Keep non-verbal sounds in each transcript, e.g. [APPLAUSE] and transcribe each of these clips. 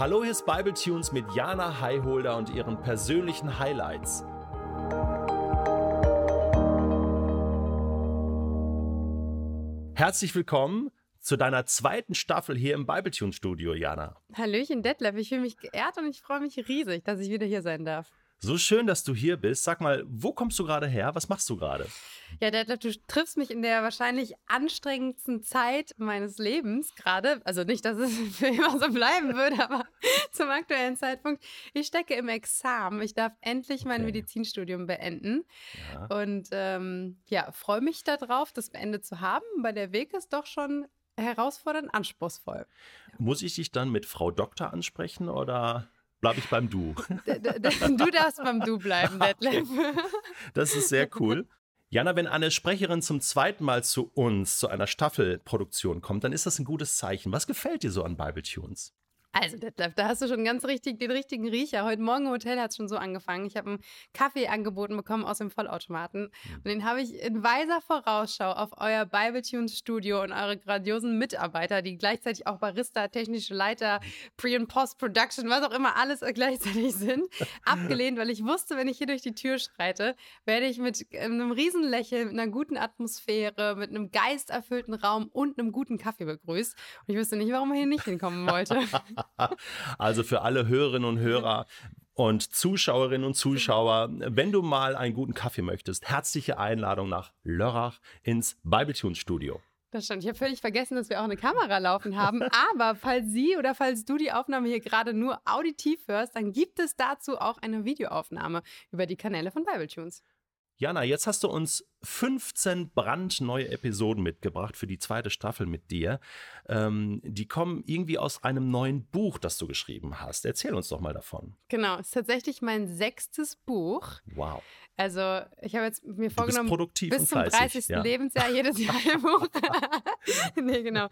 Hallo, hier ist Bible Tunes mit Jana Highholder und ihren persönlichen Highlights. Herzlich willkommen zu deiner zweiten Staffel hier im Bible Tunes Studio, Jana. Hallöchen, Detlef. Ich fühle mich geehrt und ich freue mich riesig, dass ich wieder hier sein darf. So schön, dass du hier bist. Sag mal, wo kommst du gerade her? Was machst du gerade? Ja, Detlef, du triffst mich in der wahrscheinlich anstrengendsten Zeit meines Lebens gerade. Also nicht, dass es [LAUGHS] für immer so bleiben [LAUGHS] würde, aber zum aktuellen Zeitpunkt. Ich stecke im Examen. Ich darf endlich mein okay. Medizinstudium beenden. Ja. Und ähm, ja, freue mich darauf, das beendet zu haben, weil der Weg ist doch schon herausfordernd, anspruchsvoll. Muss ich dich dann mit Frau Doktor ansprechen oder bleibe ich beim Du. [LAUGHS] Du darfst beim Du bleiben, [LAUGHS] Detlef. [LAUGHS] Das ist sehr cool. Jana, wenn eine Sprecherin zum zweiten Mal zu uns, zu einer Staffelproduktion kommt, dann ist das ein gutes Zeichen. Was gefällt dir so an Bible Tunes? Also, Detlef, da hast du schon ganz richtig den richtigen Riecher. Heute Morgen im Hotel hat es schon so angefangen. Ich habe einen Kaffee angeboten bekommen aus dem Vollautomaten. Mhm. Und den habe ich in weiser Vorausschau auf euer Bibletunes Studio und eure grandiosen Mitarbeiter, die gleichzeitig auch Barista, technische Leiter, Pre- und Post-Production, was auch immer alles gleichzeitig sind, [LAUGHS] abgelehnt, weil ich wusste, wenn ich hier durch die Tür schreite, werde ich mit einem Riesenlächeln, mit einer guten Atmosphäre, mit einem geisterfüllten Raum und einem guten Kaffee begrüßt. Und ich wusste nicht, warum er hier nicht hinkommen wollte. [LAUGHS] [LAUGHS] also für alle Hörerinnen und Hörer und Zuschauerinnen und Zuschauer, wenn du mal einen guten Kaffee möchtest, herzliche Einladung nach Lörrach ins Bibletunes Studio. Das stimmt. Ich habe völlig vergessen, dass wir auch eine Kamera laufen haben. Aber falls Sie oder falls du die Aufnahme hier gerade nur auditiv hörst, dann gibt es dazu auch eine Videoaufnahme über die Kanäle von Bibletunes. Jana, jetzt hast du uns 15 brandneue Episoden mitgebracht für die zweite Staffel mit dir. Ähm, die kommen irgendwie aus einem neuen Buch, das du geschrieben hast. Erzähl uns doch mal davon. Genau, es ist tatsächlich mein sechstes Buch. Wow. Also ich habe jetzt mir vorgenommen, produktiv bis zum 30. Ja. Lebensjahr jedes [LAUGHS] Jahr ein Buch. [LAUGHS] nee, genau.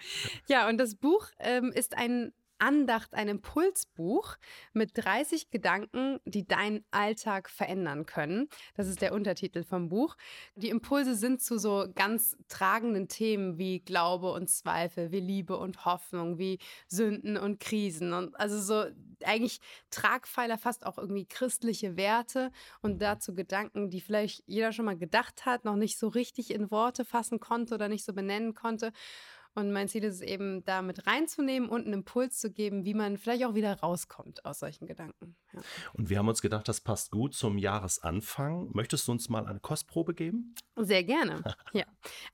Ja, und das Buch ähm, ist ein Andacht, ein Impulsbuch mit 30 Gedanken, die deinen Alltag verändern können. Das ist der Untertitel vom Buch. Die Impulse sind zu so ganz tragenden Themen wie Glaube und Zweifel, wie Liebe und Hoffnung, wie Sünden und Krisen und also so eigentlich Tragpfeiler, fast auch irgendwie christliche Werte und dazu Gedanken, die vielleicht jeder schon mal gedacht hat, noch nicht so richtig in Worte fassen konnte oder nicht so benennen konnte. Und mein Ziel ist es eben, da mit reinzunehmen und einen Impuls zu geben, wie man vielleicht auch wieder rauskommt aus solchen Gedanken. Ja. Und wir haben uns gedacht, das passt gut zum Jahresanfang. Möchtest du uns mal eine Kostprobe geben? Sehr gerne. [LAUGHS] ja.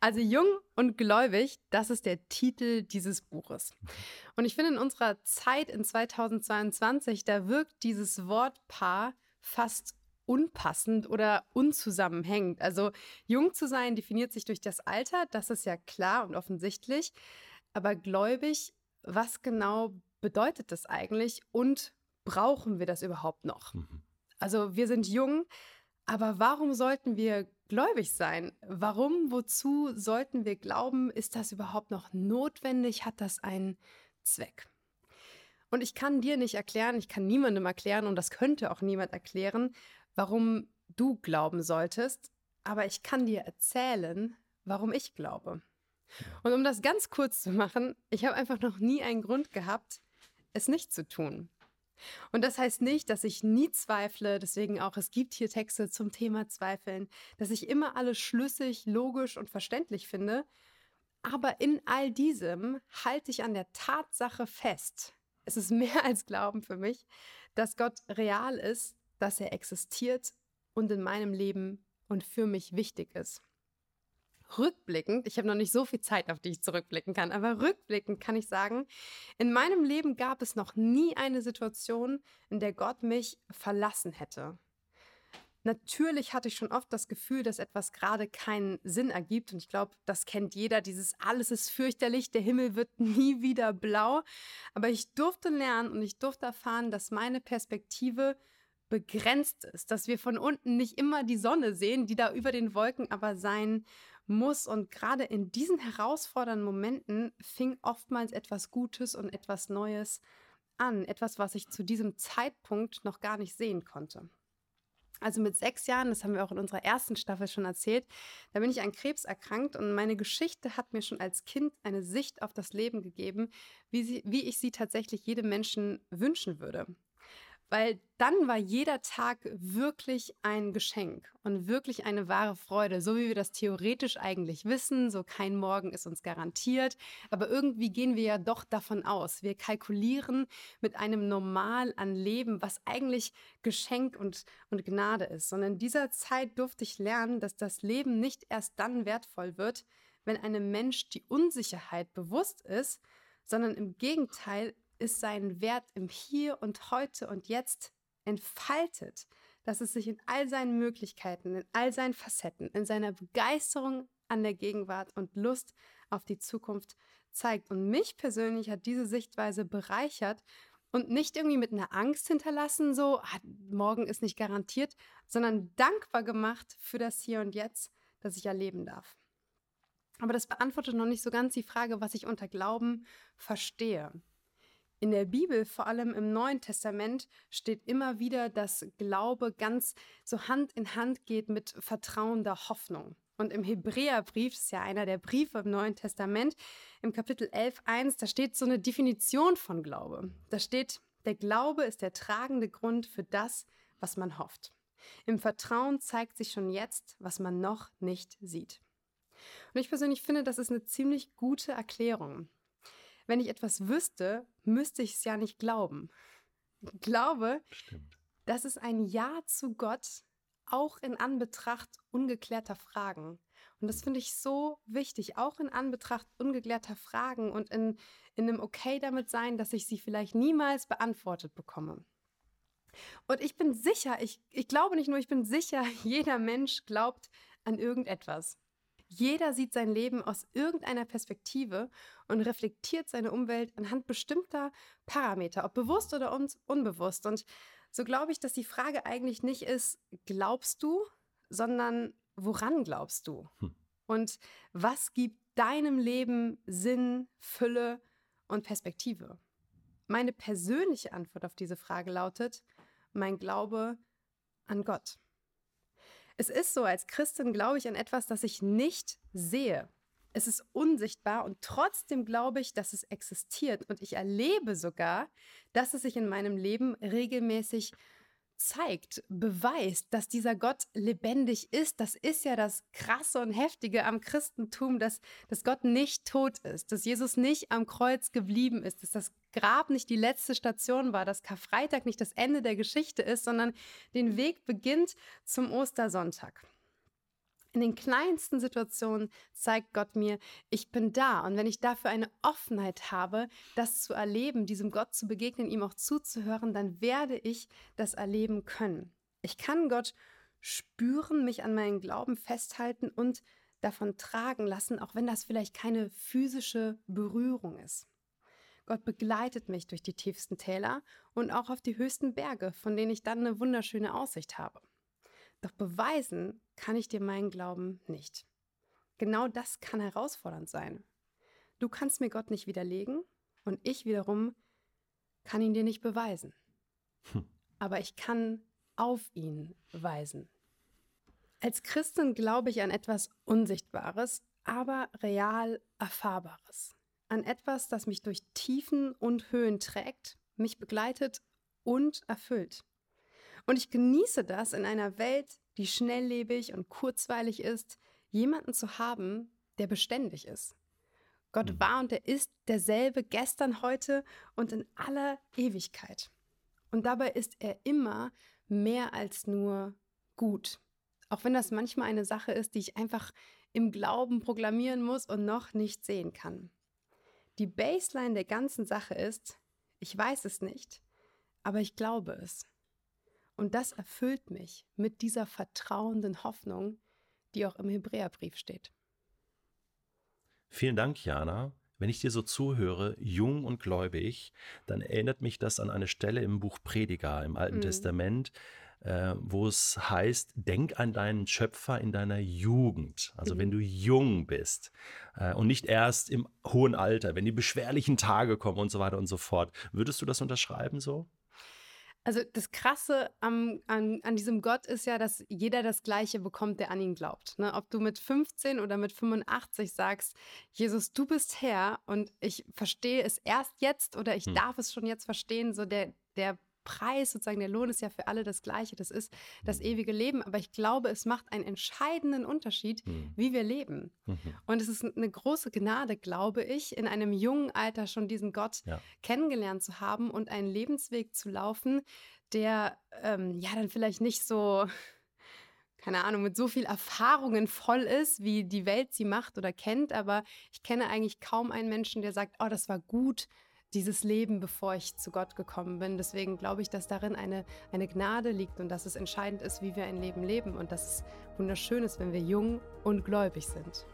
Also Jung und Gläubig, das ist der Titel dieses Buches. Und ich finde, in unserer Zeit in 2022, da wirkt dieses Wortpaar fast unpassend oder unzusammenhängend. Also jung zu sein definiert sich durch das Alter, das ist ja klar und offensichtlich. Aber gläubig, was genau bedeutet das eigentlich und brauchen wir das überhaupt noch? Mhm. Also wir sind jung, aber warum sollten wir gläubig sein? Warum, wozu sollten wir glauben? Ist das überhaupt noch notwendig? Hat das einen Zweck? Und ich kann dir nicht erklären, ich kann niemandem erklären und das könnte auch niemand erklären, warum du glauben solltest, aber ich kann dir erzählen, warum ich glaube. Und um das ganz kurz zu machen, ich habe einfach noch nie einen Grund gehabt, es nicht zu tun. Und das heißt nicht, dass ich nie zweifle, deswegen auch, es gibt hier Texte zum Thema Zweifeln, dass ich immer alles schlüssig, logisch und verständlich finde. Aber in all diesem halte ich an der Tatsache fest. Es ist mehr [LAUGHS] als Glauben für mich, dass Gott real ist, dass er existiert und in meinem Leben und für mich wichtig ist. Rückblickend, ich habe noch nicht so viel Zeit, auf die ich zurückblicken kann, aber rückblickend kann ich sagen, in meinem Leben gab es noch nie eine Situation, in der Gott mich verlassen hätte. Natürlich hatte ich schon oft das Gefühl, dass etwas gerade keinen Sinn ergibt. Und ich glaube, das kennt jeder. Dieses alles ist fürchterlich, der Himmel wird [LAUGHS] nie wieder blau. Aber ich durfte lernen und ich durfte erfahren, dass meine Perspektive begrenzt ist, dass wir von unten nicht immer die Sonne sehen, die da über den Wolken aber sein muss. Und gerade in diesen herausfordernden Momenten fing oftmals etwas Gutes und etwas Neues an. Etwas, was ich zu diesem Zeitpunkt noch gar nicht sehen konnte. Also mit sechs Jahren, das haben wir auch in unserer ersten Staffel schon erzählt, da bin ich an Krebs erkrankt und meine Geschichte hat mir schon als Kind eine Sicht auf das Leben gegeben, wie, sie, wie ich sie tatsächlich jedem Menschen wünschen würde weil dann war jeder Tag wirklich ein Geschenk und wirklich eine wahre Freude, so wie wir das theoretisch eigentlich wissen, so kein Morgen ist uns garantiert, aber irgendwie gehen wir ja doch davon aus, wir kalkulieren mit einem Normal an Leben, was eigentlich Geschenk und, und Gnade ist. Und in dieser Zeit durfte ich lernen, dass das Leben nicht erst dann wertvoll wird, wenn einem Mensch die Unsicherheit bewusst ist, sondern im Gegenteil ist sein Wert im Hier und heute und jetzt entfaltet, dass es sich in all seinen Möglichkeiten, in all seinen Facetten, in seiner Begeisterung an der Gegenwart und Lust auf die Zukunft zeigt. Und mich persönlich hat diese Sichtweise bereichert und nicht irgendwie mit einer Angst hinterlassen, so, ah, morgen ist nicht garantiert, sondern dankbar gemacht für das Hier und Jetzt, das ich erleben darf. Aber das beantwortet noch nicht so ganz die Frage, was ich unter Glauben verstehe. In der Bibel, vor allem im Neuen Testament, steht immer wieder, dass Glaube ganz so Hand in Hand geht mit vertrauender Hoffnung. Und im Hebräerbrief, das ist ja einer der Briefe im Neuen Testament, im Kapitel 11.1, da steht so eine Definition von Glaube. Da steht, der Glaube ist der tragende Grund für das, was man hofft. Im Vertrauen zeigt sich schon jetzt, was man noch nicht sieht. Und ich persönlich finde, das ist eine ziemlich gute Erklärung. Wenn ich etwas wüsste, müsste ich es ja nicht glauben. Ich glaube, Stimmt. das ist ein Ja zu Gott, auch in Anbetracht ungeklärter Fragen. Und das finde ich so wichtig, auch in Anbetracht ungeklärter Fragen und in, in einem Okay damit sein, dass ich sie vielleicht niemals beantwortet bekomme. Und ich bin sicher, ich, ich glaube nicht nur, ich bin sicher, [LAUGHS] jeder Mensch glaubt an irgendetwas. Jeder sieht sein Leben aus irgendeiner Perspektive und reflektiert seine Umwelt anhand bestimmter Parameter, ob bewusst oder un unbewusst. Und so glaube ich, dass die Frage eigentlich nicht ist, glaubst du, sondern woran glaubst du? Hm. Und was gibt deinem Leben Sinn, Fülle und Perspektive? Meine persönliche Antwort auf diese Frage lautet, mein Glaube an Gott. Es ist so, als Christin glaube ich an etwas, das ich nicht sehe. Es ist unsichtbar und trotzdem glaube ich, dass es existiert. Und ich erlebe sogar, dass es sich in meinem Leben regelmäßig zeigt, beweist, dass dieser Gott lebendig ist. Das ist ja das Krasse und Heftige am Christentum, dass, dass Gott nicht tot ist, dass Jesus nicht am Kreuz geblieben ist, dass das Grab nicht die letzte Station war, dass Karfreitag nicht das Ende der Geschichte ist, sondern den Weg beginnt zum Ostersonntag. In den kleinsten Situationen zeigt Gott mir, ich bin da. Und wenn ich dafür eine Offenheit habe, das zu erleben, diesem Gott zu begegnen, ihm auch zuzuhören, dann werde ich das erleben können. Ich kann Gott spüren, mich an meinen Glauben festhalten und davon tragen lassen, auch wenn das vielleicht keine physische Berührung ist. Gott begleitet mich durch die tiefsten Täler und auch auf die höchsten Berge, von denen ich dann eine wunderschöne Aussicht habe. Doch beweisen kann ich dir meinen Glauben nicht. Genau das kann herausfordernd sein. Du kannst mir Gott nicht widerlegen und ich wiederum kann ihn dir nicht beweisen. Hm. Aber ich kann auf ihn weisen. Als Christin glaube ich an etwas Unsichtbares, aber real Erfahrbares. An etwas, das mich durch Tiefen und Höhen trägt, mich begleitet und erfüllt. Und ich genieße das in einer Welt, die schnelllebig und kurzweilig ist, jemanden zu haben, der beständig ist. Gott mhm. war und er ist derselbe gestern, heute und in aller Ewigkeit. Und dabei ist er immer mehr als nur gut. Auch wenn das manchmal eine Sache ist, die ich einfach im Glauben proklamieren muss und noch nicht sehen kann. Die Baseline der ganzen Sache ist, ich weiß es nicht, aber ich glaube es. Und das erfüllt mich mit dieser vertrauenden Hoffnung, die auch im Hebräerbrief steht. Vielen Dank, Jana. Wenn ich dir so zuhöre, jung und gläubig, dann erinnert mich das an eine Stelle im Buch Prediger im Alten mhm. Testament, äh, wo es heißt, denk an deinen Schöpfer in deiner Jugend, also mhm. wenn du jung bist äh, und nicht erst im hohen Alter, wenn die beschwerlichen Tage kommen und so weiter und so fort. Würdest du das unterschreiben so? Also das Krasse am, an, an diesem Gott ist ja, dass jeder das Gleiche bekommt, der an ihn glaubt. Ne? Ob du mit 15 oder mit 85 sagst, Jesus, du bist Herr und ich verstehe es erst jetzt oder ich hm. darf es schon jetzt verstehen, so der, der Preis, sozusagen der Lohn ist ja für alle das Gleiche. Das ist das mhm. ewige Leben. Aber ich glaube, es macht einen entscheidenden Unterschied, mhm. wie wir leben. Mhm. Und es ist eine große Gnade, glaube ich, in einem jungen Alter schon diesen Gott ja. kennengelernt zu haben und einen Lebensweg zu laufen, der ähm, ja dann vielleicht nicht so keine Ahnung, mit so viel Erfahrungen voll ist, wie die Welt sie macht oder kennt, aber ich kenne eigentlich kaum einen Menschen, der sagt, oh, das war gut, dieses Leben, bevor ich zu Gott gekommen bin. Deswegen glaube ich, dass darin eine, eine Gnade liegt und dass es entscheidend ist, wie wir ein Leben leben und dass es wunderschön ist, wenn wir jung und gläubig sind.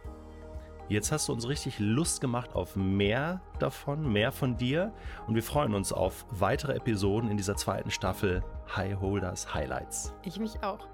Jetzt hast du uns richtig Lust gemacht auf mehr davon, mehr von dir und wir freuen uns auf weitere Episoden in dieser zweiten Staffel High Holders Highlights. Ich mich auch.